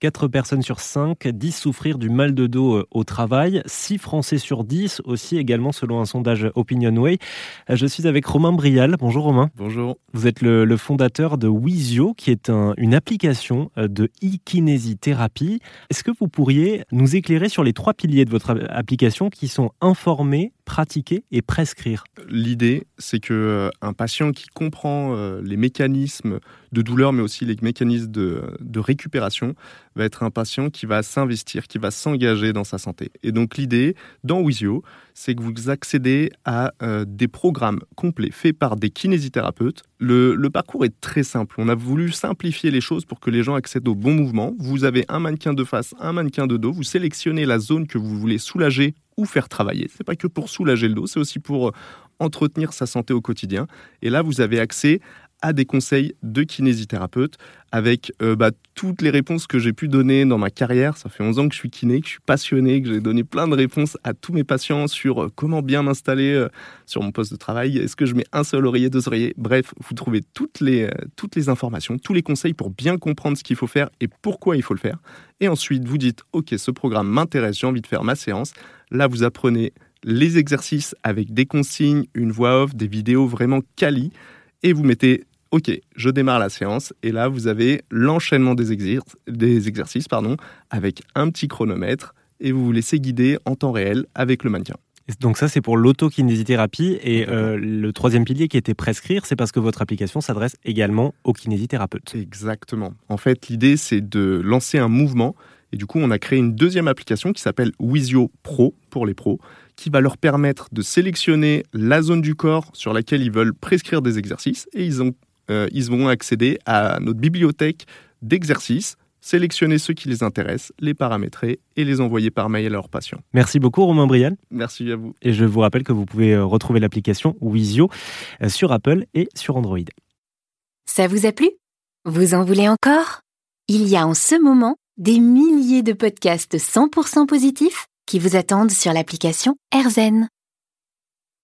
4 personnes sur 5 disent souffrir du mal de dos euh, au travail. 6 Français sur 10 aussi également selon un sondage OpinionWay. Euh, je suis avec Romain Brial. Bonjour Romain. Bonjour. Vous êtes le, fondateur de Wizio qui est une application euh, de e-kinésithérapie. Est-ce que vous pourriez nous éclairer sur les trois piliers de votre application qui sont informer, pratiquer et prescrire L'idée, c'est que un patient qui comprend les mécanismes de douleur mais aussi les mécanismes de, de récupération va être un patient qui va s'investir, qui va s'engager dans sa santé. Et donc l'idée dans Wizio, c'est que vous accédez à euh, des programmes complets faits par des kinésithérapeutes. Le, parcours est très simple. On a voulu simplifier les choses pour que les gens accèdent au bon mouvement. Vous avez un mannequin de face, un mannequin de dos. Vous sélectionnez la zone que vous voulez soulager ou faire travailler. C'est pas que pour soulager le dos, c'est aussi pour euh, entretenir sa santé au quotidien. Et là, vous avez accès à des conseils de kinésithérapeute avec euh, bah, toutes les réponses que j'ai pu donner dans ma carrière. Ça fait 11 ans que je suis kiné, que je suis passionné, que j'ai donné plein de réponses à tous mes patients sur euh, comment bien m'installer euh, sur mon poste de travail. Est-ce que je mets un seul oreiller, deux oreillers? Bref, vous trouvez toutes les, toutes les informations, tous les conseils pour bien comprendre ce qu'il faut faire et pourquoi il faut le faire. Et ensuite, vous dites, OK, ce programme m'intéresse, j'ai envie de faire ma séance. Là, vous apprenez les exercices avec des consignes, une voix off, des vidéos vraiment quali et vous mettez OK, je démarre la séance et là vous avez l'enchaînement des, des exercices pardon, avec un petit chronomètre et vous vous laissez guider en temps réel avec le mannequin. Donc ça, c'est pour l'autokinésithérapie. Et euh, le troisième pilier qui était prescrire, c'est parce que votre application s'adresse également aux kinésithérapeutes. Exactement. En fait, l'idée, c'est de lancer un mouvement. Et du coup, on a créé une deuxième application qui s'appelle Wizio Pro pour les pros, qui va leur permettre de sélectionner la zone du corps sur laquelle ils veulent prescrire des exercices. Et ils ont euh, ils vont accéder à notre bibliothèque d'exercices sélectionner ceux qui les intéressent, les paramétrer et les envoyer par mail à leurs patients. Merci beaucoup Romain Brial. Merci à vous. Et je vous rappelle que vous pouvez euh, retrouver l'application Wizio euh, sur Apple et sur Android. Ça vous a plu? Vous en voulez encore? Il y a en ce moment des milliers de podcasts 100% positifs qui vous attendent sur l'application AirZen.